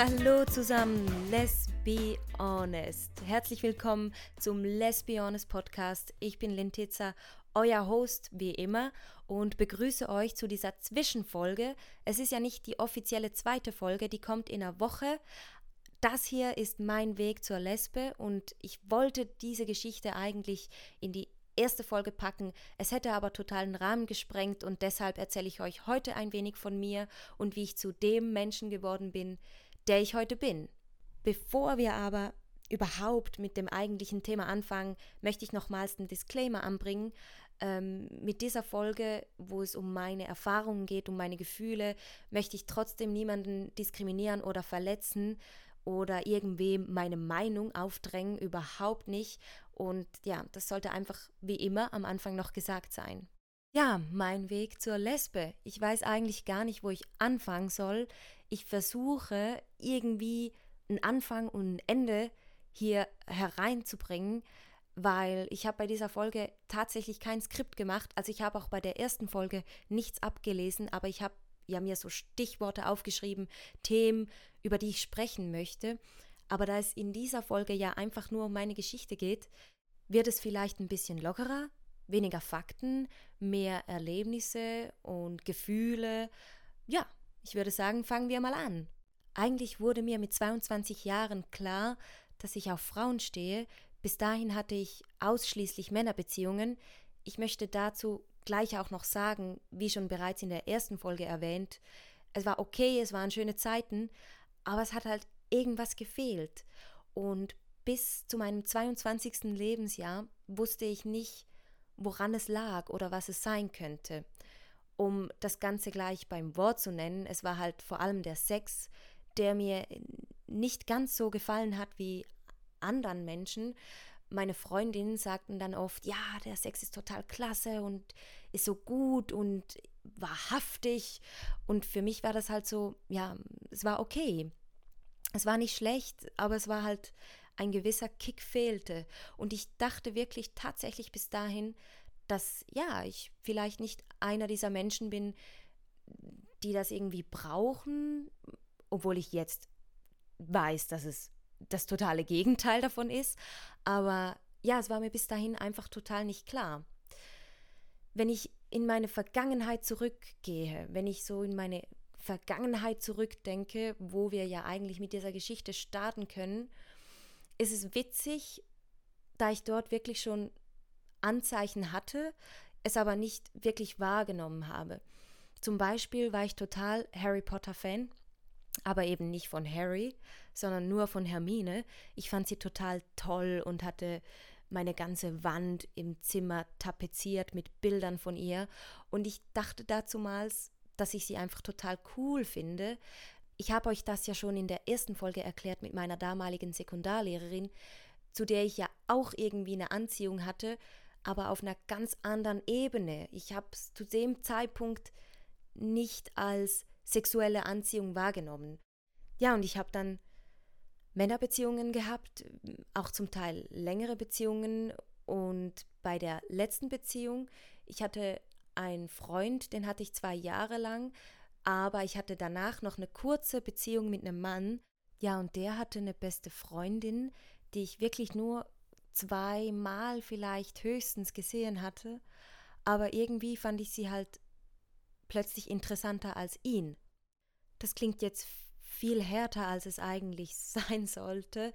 Hallo zusammen, let's be honest. Herzlich willkommen zum Let's be honest Podcast. Ich bin Lintitza, euer Host wie immer und begrüße euch zu dieser Zwischenfolge. Es ist ja nicht die offizielle zweite Folge, die kommt in einer Woche. Das hier ist mein Weg zur Lesbe und ich wollte diese Geschichte eigentlich in die erste Folge packen. Es hätte aber totalen Rahmen gesprengt und deshalb erzähle ich euch heute ein wenig von mir und wie ich zu dem Menschen geworden bin, der ich heute bin. Bevor wir aber überhaupt mit dem eigentlichen Thema anfangen, möchte ich nochmals einen Disclaimer anbringen. Ähm, mit dieser Folge, wo es um meine Erfahrungen geht, um meine Gefühle, möchte ich trotzdem niemanden diskriminieren oder verletzen oder irgendwem meine Meinung aufdrängen, überhaupt nicht. Und ja, das sollte einfach wie immer am Anfang noch gesagt sein. Ja, mein Weg zur Lesbe. Ich weiß eigentlich gar nicht, wo ich anfangen soll. Ich versuche irgendwie einen Anfang und ein Ende hier hereinzubringen, weil ich habe bei dieser Folge tatsächlich kein Skript gemacht. Also ich habe auch bei der ersten Folge nichts abgelesen, aber ich habe ja mir so Stichworte aufgeschrieben, Themen, über die ich sprechen möchte. Aber da es in dieser Folge ja einfach nur um meine Geschichte geht, wird es vielleicht ein bisschen lockerer, weniger Fakten, mehr Erlebnisse und Gefühle. Ja, ich würde sagen, fangen wir mal an. Eigentlich wurde mir mit 22 Jahren klar, dass ich auf Frauen stehe. Bis dahin hatte ich ausschließlich Männerbeziehungen. Ich möchte dazu gleich auch noch sagen, wie schon bereits in der ersten Folge erwähnt, es war okay, es waren schöne Zeiten, aber es hat halt irgendwas gefehlt. Und bis zu meinem 22. Lebensjahr wusste ich nicht, woran es lag oder was es sein könnte. Um das Ganze gleich beim Wort zu nennen, es war halt vor allem der Sex, der mir nicht ganz so gefallen hat wie anderen Menschen, meine Freundinnen sagten dann oft, ja, der Sex ist total klasse und ist so gut und wahrhaftig. Und für mich war das halt so, ja, es war okay. Es war nicht schlecht, aber es war halt ein gewisser Kick fehlte. Und ich dachte wirklich tatsächlich bis dahin, dass ja, ich vielleicht nicht einer dieser Menschen bin, die das irgendwie brauchen, obwohl ich jetzt weiß, dass es das totale Gegenteil davon ist. Aber ja, es war mir bis dahin einfach total nicht klar. Wenn ich in meine Vergangenheit zurückgehe, wenn ich so in meine Vergangenheit zurückdenke, wo wir ja eigentlich mit dieser Geschichte starten können, ist es witzig, da ich dort wirklich schon Anzeichen hatte, es aber nicht wirklich wahrgenommen habe. Zum Beispiel war ich total Harry Potter Fan aber eben nicht von Harry, sondern nur von Hermine. Ich fand sie total toll und hatte meine ganze Wand im Zimmer tapeziert mit Bildern von ihr und ich dachte dazumals, dass ich sie einfach total cool finde. Ich habe euch das ja schon in der ersten Folge erklärt mit meiner damaligen Sekundarlehrerin, zu der ich ja auch irgendwie eine Anziehung hatte, aber auf einer ganz anderen Ebene. Ich habe es zu dem Zeitpunkt nicht als sexuelle Anziehung wahrgenommen. Ja, und ich habe dann Männerbeziehungen gehabt, auch zum Teil längere Beziehungen. Und bei der letzten Beziehung, ich hatte einen Freund, den hatte ich zwei Jahre lang, aber ich hatte danach noch eine kurze Beziehung mit einem Mann. Ja, und der hatte eine beste Freundin, die ich wirklich nur zweimal vielleicht höchstens gesehen hatte. Aber irgendwie fand ich sie halt plötzlich interessanter als ihn. Das klingt jetzt viel härter, als es eigentlich sein sollte.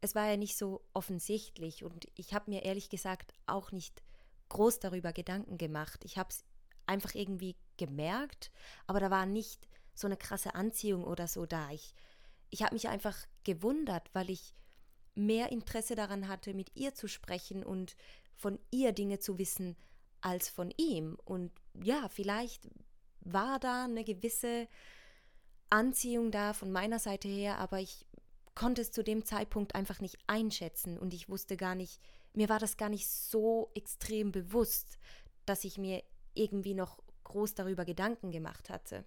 Es war ja nicht so offensichtlich und ich habe mir ehrlich gesagt auch nicht groß darüber Gedanken gemacht. Ich habe es einfach irgendwie gemerkt, aber da war nicht so eine krasse Anziehung oder so da. Ich, ich habe mich einfach gewundert, weil ich mehr Interesse daran hatte, mit ihr zu sprechen und von ihr Dinge zu wissen als von ihm. Und ja, vielleicht war da eine gewisse Anziehung da von meiner Seite her, aber ich konnte es zu dem Zeitpunkt einfach nicht einschätzen und ich wusste gar nicht, mir war das gar nicht so extrem bewusst, dass ich mir irgendwie noch groß darüber Gedanken gemacht hatte.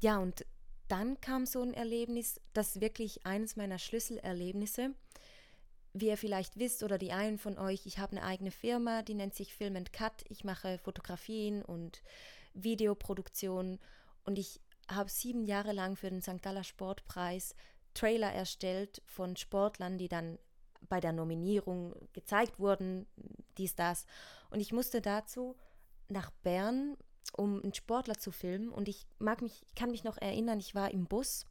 Ja, und dann kam so ein Erlebnis, das wirklich eines meiner Schlüsselerlebnisse. Wie ihr vielleicht wisst oder die einen von euch, ich habe eine eigene Firma, die nennt sich Film Cut. Ich mache Fotografien und Videoproduktion und ich habe sieben Jahre lang für den St. Galler Sportpreis Trailer erstellt von Sportlern, die dann bei der Nominierung gezeigt wurden, dies, das. Und ich musste dazu nach Bern, um einen Sportler zu filmen. Und ich mag mich, kann mich noch erinnern, ich war im Bus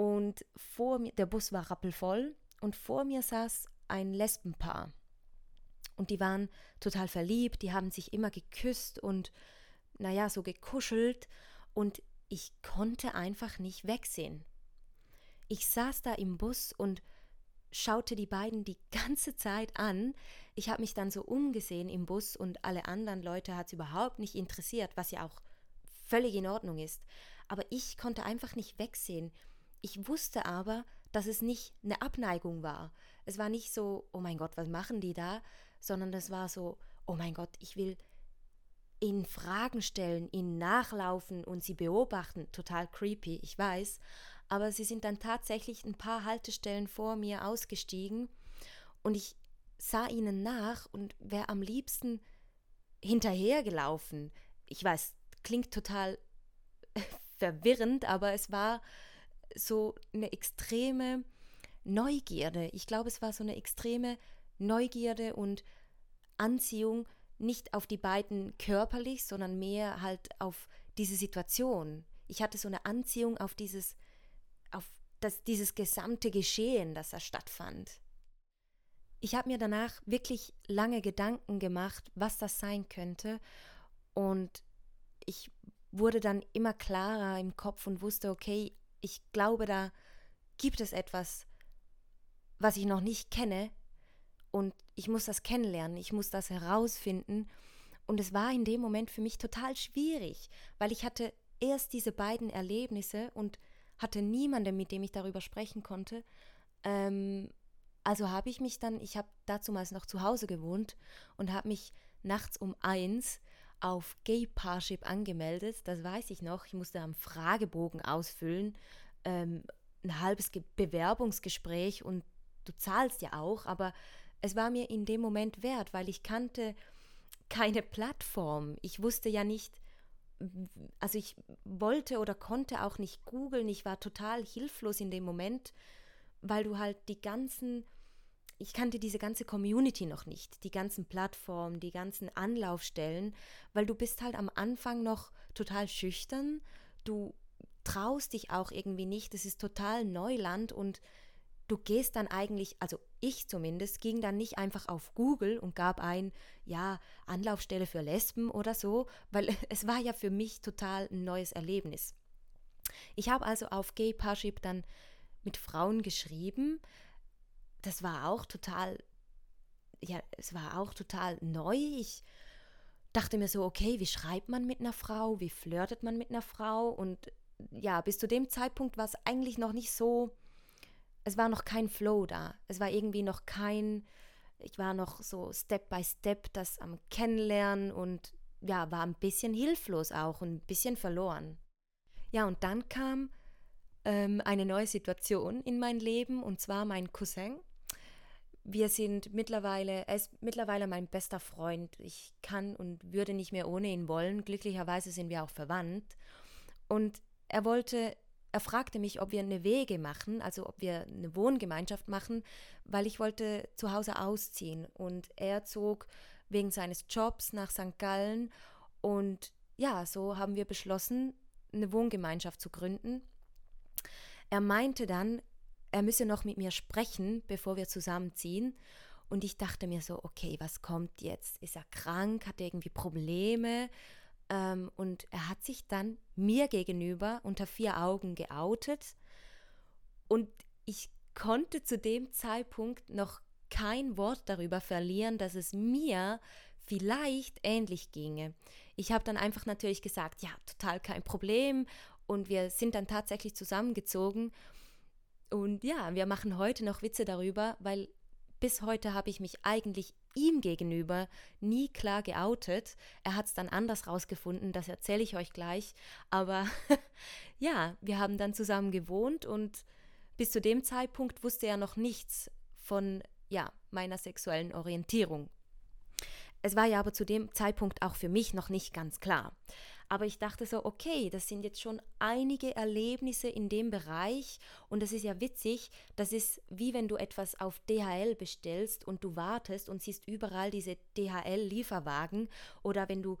und vor mir, der Bus war rappelvoll und vor mir saß ein Lesbenpaar. Und die waren total verliebt, die haben sich immer geküsst und, naja, so gekuschelt. Und ich konnte einfach nicht wegsehen. Ich saß da im Bus und schaute die beiden die ganze Zeit an. Ich habe mich dann so umgesehen im Bus und alle anderen Leute hat es überhaupt nicht interessiert, was ja auch völlig in Ordnung ist. Aber ich konnte einfach nicht wegsehen. Ich wusste aber, dass es nicht eine Abneigung war. Es war nicht so, oh mein Gott, was machen die da, sondern es war so, oh mein Gott, ich will ihnen Fragen stellen, ihnen nachlaufen und sie beobachten. Total creepy, ich weiß aber sie sind dann tatsächlich ein paar Haltestellen vor mir ausgestiegen und ich sah ihnen nach und wäre am liebsten hinterhergelaufen. Ich weiß, klingt total verwirrend, aber es war so eine extreme Neugierde. Ich glaube, es war so eine extreme Neugierde und Anziehung nicht auf die beiden körperlich, sondern mehr halt auf diese Situation. Ich hatte so eine Anziehung auf dieses auf das, dieses gesamte Geschehen, das da stattfand. Ich habe mir danach wirklich lange Gedanken gemacht, was das sein könnte. Und ich wurde dann immer klarer im Kopf und wusste, okay, ich glaube, da gibt es etwas, was ich noch nicht kenne. Und ich muss das kennenlernen, ich muss das herausfinden. Und es war in dem Moment für mich total schwierig, weil ich hatte erst diese beiden Erlebnisse und hatte niemanden, mit dem ich darüber sprechen konnte. Ähm, also habe ich mich dann, ich habe dazumals noch zu Hause gewohnt und habe mich nachts um eins auf Gay Parship angemeldet. Das weiß ich noch. Ich musste am Fragebogen ausfüllen, ähm, ein halbes Ge Bewerbungsgespräch und du zahlst ja auch, aber es war mir in dem Moment wert, weil ich kannte keine Plattform. Ich wusste ja nicht, also ich wollte oder konnte auch nicht googeln, ich war total hilflos in dem Moment, weil du halt die ganzen, ich kannte diese ganze Community noch nicht, die ganzen Plattformen, die ganzen Anlaufstellen, weil du bist halt am Anfang noch total schüchtern, du traust dich auch irgendwie nicht, es ist total Neuland und du gehst dann eigentlich, also ich zumindest, ging dann nicht einfach auf Google und gab ein, ja, Anlaufstelle für Lesben oder so, weil es war ja für mich total ein neues Erlebnis. Ich habe also auf Gay Parship dann mit Frauen geschrieben. Das war auch total, ja, es war auch total neu. Ich dachte mir so, okay, wie schreibt man mit einer Frau, wie flirtet man mit einer Frau und ja, bis zu dem Zeitpunkt war es eigentlich noch nicht so es war noch kein Flow da. Es war irgendwie noch kein, ich war noch so Step by Step das am Kennenlernen und ja, war ein bisschen hilflos auch und ein bisschen verloren. Ja, und dann kam ähm, eine neue Situation in mein Leben und zwar mein Cousin. Wir sind mittlerweile, er ist mittlerweile mein bester Freund. Ich kann und würde nicht mehr ohne ihn wollen. Glücklicherweise sind wir auch verwandt. Und er wollte er fragte mich, ob wir eine Wege machen, also ob wir eine Wohngemeinschaft machen, weil ich wollte zu Hause ausziehen. Und er zog wegen seines Jobs nach St. Gallen. Und ja, so haben wir beschlossen, eine Wohngemeinschaft zu gründen. Er meinte dann, er müsse noch mit mir sprechen, bevor wir zusammenziehen. Und ich dachte mir so, okay, was kommt jetzt? Ist er krank? Hat er irgendwie Probleme? Ähm, und er hat sich dann mir gegenüber unter vier Augen geoutet. Und ich konnte zu dem Zeitpunkt noch kein Wort darüber verlieren, dass es mir vielleicht ähnlich ginge. Ich habe dann einfach natürlich gesagt, ja, total kein Problem. Und wir sind dann tatsächlich zusammengezogen. Und ja, wir machen heute noch Witze darüber, weil bis heute habe ich mich eigentlich ihm gegenüber nie klar geoutet. Er hat es dann anders rausgefunden, das erzähle ich euch gleich. Aber ja, wir haben dann zusammen gewohnt und bis zu dem Zeitpunkt wusste er noch nichts von ja, meiner sexuellen Orientierung. Es war ja aber zu dem Zeitpunkt auch für mich noch nicht ganz klar. Aber ich dachte so, okay, das sind jetzt schon einige Erlebnisse in dem Bereich und das ist ja witzig. Das ist wie wenn du etwas auf DHL bestellst und du wartest und siehst überall diese DHL-Lieferwagen oder wenn du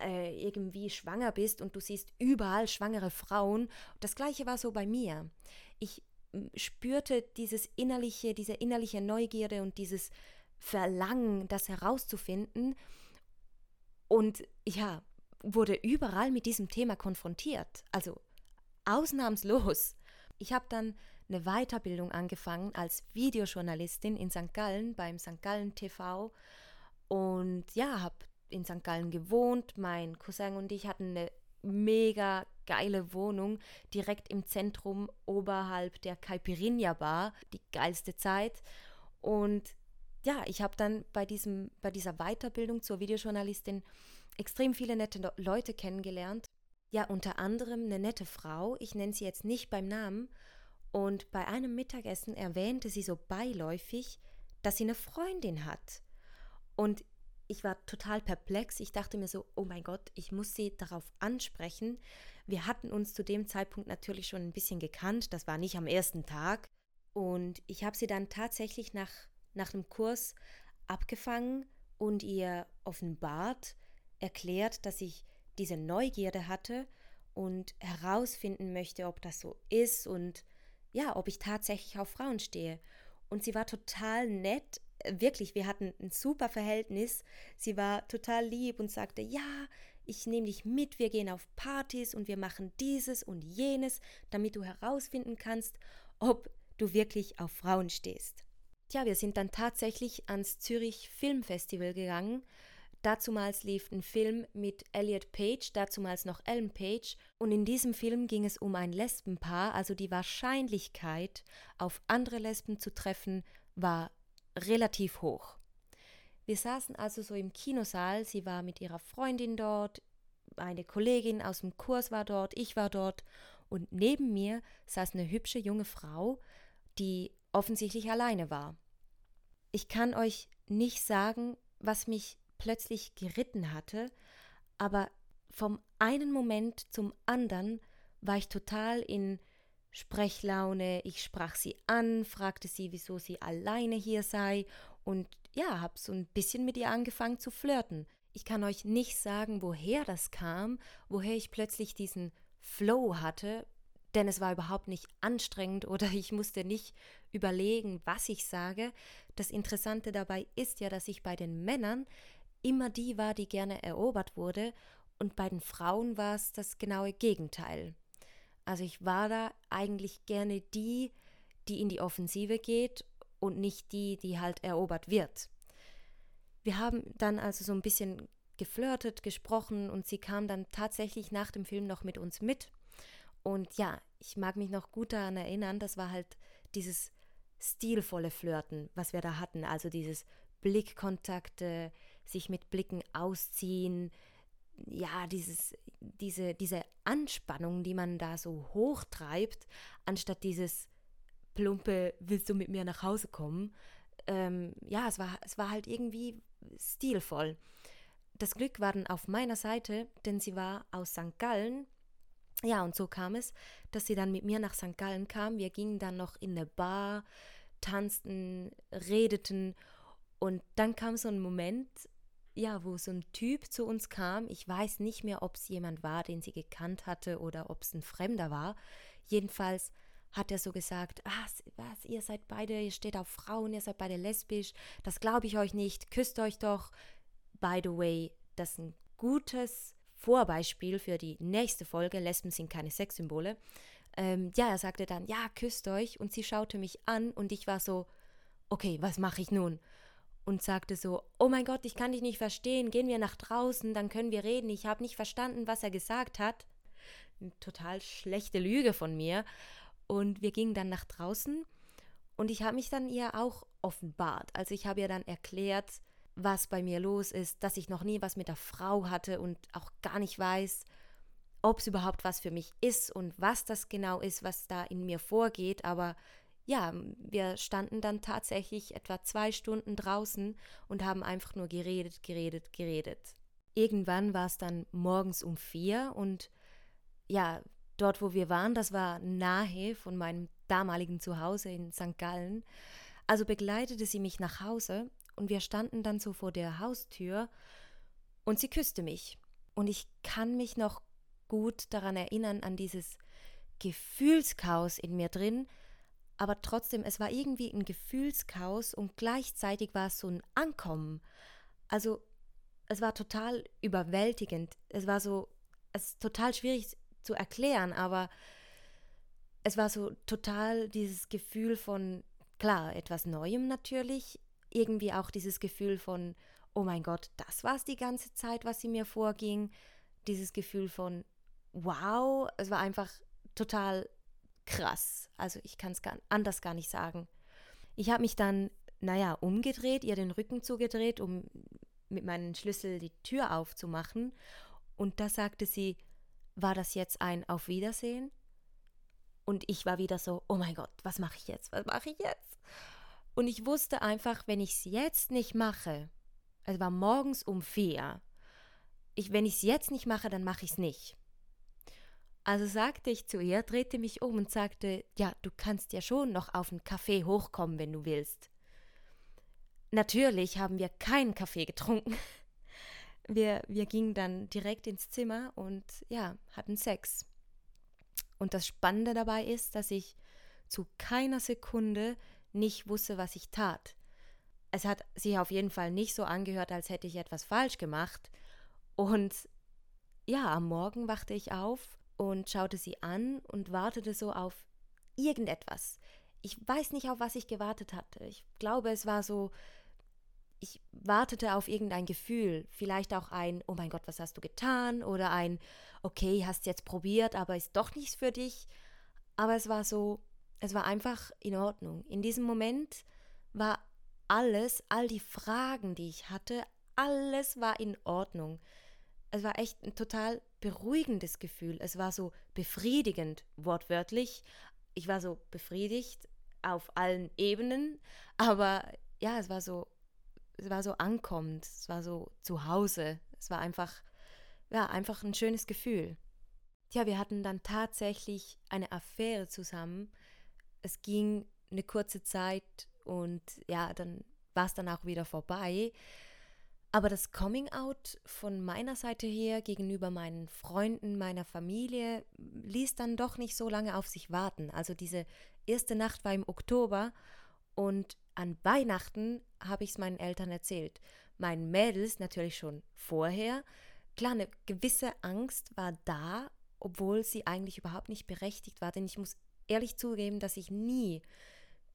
äh, irgendwie schwanger bist und du siehst überall schwangere Frauen. Das gleiche war so bei mir. Ich spürte dieses innerliche, diese innerliche Neugierde und dieses Verlangen, das herauszufinden. Und ja, wurde überall mit diesem Thema konfrontiert. Also ausnahmslos. Ich habe dann eine Weiterbildung angefangen als Videojournalistin in St. Gallen beim St. Gallen TV und ja, habe in St. Gallen gewohnt. Mein Cousin und ich hatten eine mega geile Wohnung direkt im Zentrum oberhalb der Caipirinha Bar, die geilste Zeit. Und ja, ich habe dann bei diesem bei dieser Weiterbildung zur Videojournalistin extrem viele nette Leute kennengelernt. Ja, unter anderem eine nette Frau, ich nenne sie jetzt nicht beim Namen, und bei einem Mittagessen erwähnte sie so beiläufig, dass sie eine Freundin hat. Und ich war total perplex. Ich dachte mir so, oh mein Gott, ich muss sie darauf ansprechen. Wir hatten uns zu dem Zeitpunkt natürlich schon ein bisschen gekannt. Das war nicht am ersten Tag. Und ich habe sie dann tatsächlich nach, nach einem Kurs abgefangen und ihr offenbart, erklärt, dass ich diese Neugierde hatte und herausfinden möchte, ob das so ist und ja, ob ich tatsächlich auf Frauen stehe. Und sie war total nett, wirklich, wir hatten ein super Verhältnis. Sie war total lieb und sagte, ja, ich nehme dich mit, wir gehen auf Partys und wir machen dieses und jenes, damit du herausfinden kannst, ob du wirklich auf Frauen stehst. Tja, wir sind dann tatsächlich ans Zürich Filmfestival gegangen Dazumals lief ein Film mit Elliot Page, dazumals noch Ellen Page, und in diesem Film ging es um ein Lesbenpaar, also die Wahrscheinlichkeit, auf andere Lesben zu treffen, war relativ hoch. Wir saßen also so im Kinosaal, sie war mit ihrer Freundin dort, eine Kollegin aus dem Kurs war dort, ich war dort, und neben mir saß eine hübsche junge Frau, die offensichtlich alleine war. Ich kann euch nicht sagen, was mich plötzlich geritten hatte, aber vom einen Moment zum anderen war ich total in Sprechlaune. Ich sprach sie an, fragte sie, wieso sie alleine hier sei und ja, hab so ein bisschen mit ihr angefangen zu flirten. Ich kann euch nicht sagen, woher das kam, woher ich plötzlich diesen Flow hatte, denn es war überhaupt nicht anstrengend oder ich musste nicht überlegen, was ich sage. Das Interessante dabei ist ja, dass ich bei den Männern immer die war, die gerne erobert wurde, und bei den Frauen war es das genaue Gegenteil. Also ich war da eigentlich gerne die, die in die Offensive geht und nicht die, die halt erobert wird. Wir haben dann also so ein bisschen geflirtet, gesprochen und sie kam dann tatsächlich nach dem Film noch mit uns mit. Und ja, ich mag mich noch gut daran erinnern, das war halt dieses stilvolle Flirten, was wir da hatten, also dieses Blickkontakte, sich mit Blicken ausziehen, ja, dieses, diese, diese Anspannung, die man da so hochtreibt, anstatt dieses plumpe, willst du mit mir nach Hause kommen? Ähm, ja, es war, es war halt irgendwie stilvoll. Das Glück war dann auf meiner Seite, denn sie war aus St. Gallen. Ja, und so kam es, dass sie dann mit mir nach St. Gallen kam. Wir gingen dann noch in eine Bar, tanzten, redeten und dann kam so ein Moment, ja, wo so ein Typ zu uns kam. Ich weiß nicht mehr, ob es jemand war, den sie gekannt hatte oder ob es ein Fremder war. Jedenfalls hat er so gesagt, ah, was, ihr seid beide, ihr steht auf Frauen, ihr seid beide lesbisch, das glaube ich euch nicht, küsst euch doch. By the way, das ist ein gutes Vorbeispiel für die nächste Folge, Lesben sind keine Sexsymbole. Ähm, ja, er sagte dann, ja, küsst euch und sie schaute mich an und ich war so, okay, was mache ich nun? Und sagte so, oh mein Gott, ich kann dich nicht verstehen, gehen wir nach draußen, dann können wir reden, ich habe nicht verstanden, was er gesagt hat. Eine total schlechte Lüge von mir. Und wir gingen dann nach draußen und ich habe mich dann ihr auch offenbart. Also ich habe ihr dann erklärt, was bei mir los ist, dass ich noch nie was mit der Frau hatte und auch gar nicht weiß, ob es überhaupt was für mich ist und was das genau ist, was da in mir vorgeht, aber ja, wir standen dann tatsächlich etwa zwei Stunden draußen und haben einfach nur geredet, geredet, geredet. irgendwann war es dann morgens um vier und ja, dort, wo wir waren, das war nahe von meinem damaligen Zuhause in St. Gallen. Also begleitete sie mich nach Hause und wir standen dann so vor der Haustür und sie küsste mich. Und ich kann mich noch gut daran erinnern, an dieses Gefühlschaos in mir drin, aber trotzdem, es war irgendwie ein Gefühlschaos und gleichzeitig war es so ein Ankommen. Also es war total überwältigend. Es war so, es ist total schwierig zu erklären, aber es war so total dieses Gefühl von, klar, etwas Neuem natürlich, irgendwie auch dieses Gefühl von, oh mein Gott, das war es die ganze Zeit, was sie mir vorging. Dieses Gefühl von, wow, es war einfach total krass. Also ich kann es anders gar nicht sagen. Ich habe mich dann, naja, umgedreht, ihr den Rücken zugedreht, um mit meinem Schlüssel die Tür aufzumachen. Und da sagte sie, war das jetzt ein Auf Wiedersehen? Und ich war wieder so, oh mein Gott, was mache ich jetzt? Was mache ich jetzt? Und ich wusste einfach, wenn ich es jetzt nicht mache, es war morgens um vier, ich, wenn ich es jetzt nicht mache, dann mache ich es nicht. Also sagte ich zu ihr, drehte mich um und sagte, ja, du kannst ja schon noch auf einen Kaffee hochkommen, wenn du willst. Natürlich haben wir keinen Kaffee getrunken. Wir, wir gingen dann direkt ins Zimmer und ja, hatten Sex. Und das Spannende dabei ist, dass ich zu keiner Sekunde nicht wusste, was ich tat. Es hat sich auf jeden Fall nicht so angehört, als hätte ich etwas falsch gemacht. Und ja, am Morgen wachte ich auf und schaute sie an und wartete so auf irgendetwas. Ich weiß nicht, auf was ich gewartet hatte. Ich glaube, es war so, ich wartete auf irgendein Gefühl, vielleicht auch ein, oh mein Gott, was hast du getan? Oder ein, okay, hast jetzt probiert, aber ist doch nichts für dich. Aber es war so, es war einfach in Ordnung. In diesem Moment war alles, all die Fragen, die ich hatte, alles war in Ordnung. Es war echt ein total beruhigendes Gefühl. Es war so befriedigend, wortwörtlich. Ich war so befriedigt auf allen Ebenen, aber ja, es war so, es war so ankommend, es war so zu Hause. Es war einfach, ja, einfach ein schönes Gefühl. Tja, wir hatten dann tatsächlich eine Affäre zusammen. Es ging eine kurze Zeit und ja, dann war es dann auch wieder vorbei. Aber das Coming-out von meiner Seite her gegenüber meinen Freunden, meiner Familie, ließ dann doch nicht so lange auf sich warten. Also diese erste Nacht war im Oktober und an Weihnachten habe ich es meinen Eltern erzählt. Meinen Mädels natürlich schon vorher. Klar, eine gewisse Angst war da, obwohl sie eigentlich überhaupt nicht berechtigt war. Denn ich muss ehrlich zugeben, dass ich nie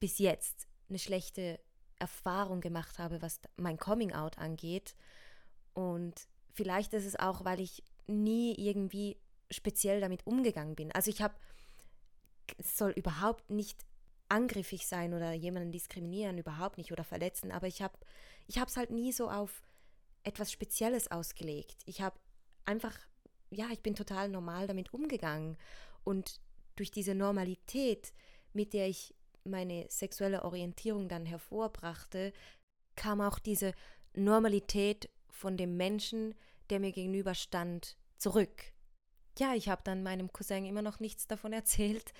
bis jetzt eine schlechte Erfahrung gemacht habe, was mein Coming Out angeht. Und vielleicht ist es auch, weil ich nie irgendwie speziell damit umgegangen bin. Also ich habe, es soll überhaupt nicht angriffig sein oder jemanden diskriminieren, überhaupt nicht oder verletzen, aber ich habe ich habe es halt nie so auf etwas Spezielles ausgelegt. Ich habe einfach, ja, ich bin total normal damit umgegangen und durch diese Normalität, mit der ich meine sexuelle Orientierung dann hervorbrachte, kam auch diese Normalität von dem Menschen, der mir gegenüberstand, zurück. Ja, ich habe dann meinem Cousin immer noch nichts davon erzählt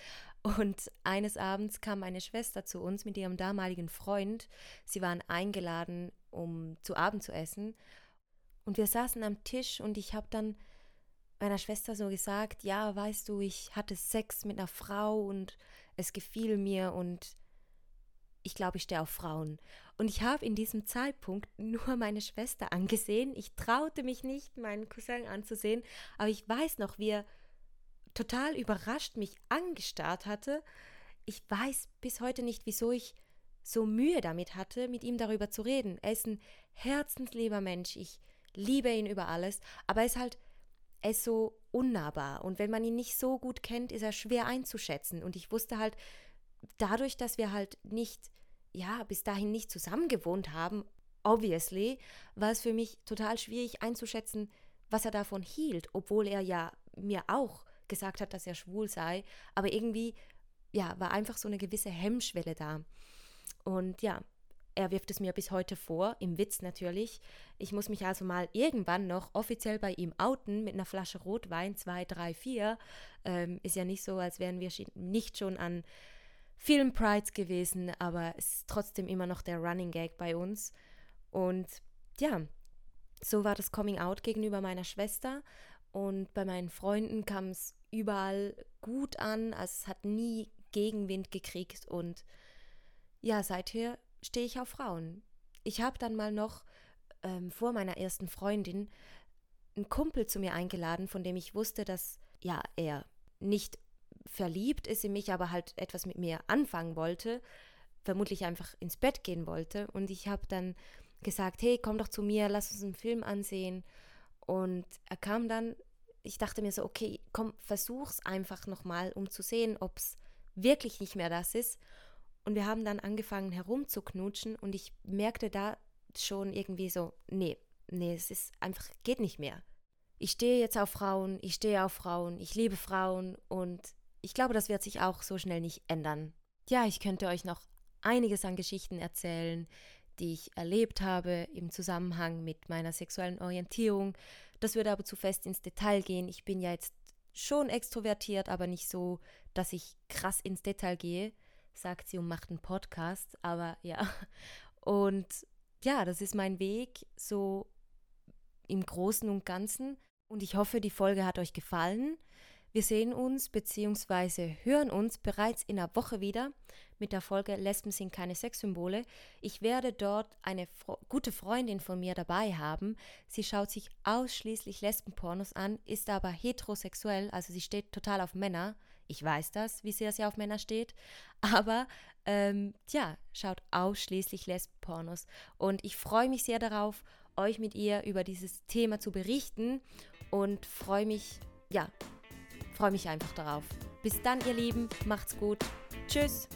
und eines Abends kam meine Schwester zu uns mit ihrem damaligen Freund. Sie waren eingeladen, um zu Abend zu essen und wir saßen am Tisch und ich habe dann meiner Schwester so gesagt, ja, weißt du, ich hatte Sex mit einer Frau und es gefiel mir und ich glaube, ich stehe auf Frauen. Und ich habe in diesem Zeitpunkt nur meine Schwester angesehen. Ich traute mich nicht, meinen Cousin anzusehen, aber ich weiß noch, wie er total überrascht mich angestarrt hatte. Ich weiß bis heute nicht, wieso ich so Mühe damit hatte, mit ihm darüber zu reden. Er ist ein herzenslieber Mensch. Ich liebe ihn über alles, aber er ist halt er ist so unnahbar. Und wenn man ihn nicht so gut kennt, ist er schwer einzuschätzen. Und ich wusste halt dadurch, dass wir halt nicht ja, bis dahin nicht zusammen gewohnt haben, obviously, war es für mich total schwierig einzuschätzen, was er davon hielt, obwohl er ja mir auch gesagt hat, dass er schwul sei, aber irgendwie ja, war einfach so eine gewisse Hemmschwelle da. Und ja, er wirft es mir bis heute vor, im Witz natürlich. Ich muss mich also mal irgendwann noch offiziell bei ihm outen mit einer Flasche Rotwein, 2, 3, 4. Ähm, ist ja nicht so, als wären wir nicht schon an vielen Prides gewesen, aber es ist trotzdem immer noch der Running Gag bei uns. Und ja, so war das Coming Out gegenüber meiner Schwester. Und bei meinen Freunden kam es überall gut an. Also es hat nie Gegenwind gekriegt. Und ja, seither stehe ich auf Frauen. Ich habe dann mal noch ähm, vor meiner ersten Freundin einen Kumpel zu mir eingeladen, von dem ich wusste, dass ja er nicht verliebt ist in mich, aber halt etwas mit mir anfangen wollte, vermutlich einfach ins Bett gehen wollte. Und ich habe dann gesagt, hey, komm doch zu mir, lass uns einen Film ansehen. Und er kam dann, ich dachte mir so, okay, komm, versuch's einfach nochmal, um zu sehen, ob es wirklich nicht mehr das ist. Und wir haben dann angefangen herumzuknutschen und ich merkte da schon irgendwie so, nee, nee, es ist einfach, geht nicht mehr. Ich stehe jetzt auf Frauen, ich stehe auf Frauen, ich liebe Frauen und ich glaube, das wird sich auch so schnell nicht ändern. Ja, ich könnte euch noch einiges an Geschichten erzählen, die ich erlebt habe im Zusammenhang mit meiner sexuellen Orientierung. Das würde aber zu fest ins Detail gehen. Ich bin ja jetzt schon extrovertiert, aber nicht so, dass ich krass ins Detail gehe sagt sie und macht einen Podcast. Aber ja, und ja, das ist mein Weg so im Großen und Ganzen. Und ich hoffe, die Folge hat euch gefallen. Wir sehen uns bzw. hören uns bereits in einer Woche wieder mit der Folge Lesben sind keine Sexsymbole. Ich werde dort eine Fro gute Freundin von mir dabei haben. Sie schaut sich ausschließlich Lesbenpornos an, ist aber heterosexuell, also sie steht total auf Männer. Ich weiß das, wie sehr sie auf Männer steht, aber ähm, ja, schaut ausschließlich Lesbenpornos. Und ich freue mich sehr darauf, euch mit ihr über dieses Thema zu berichten und freue mich, ja, freue mich einfach darauf. Bis dann, ihr Lieben, macht's gut. Tschüss.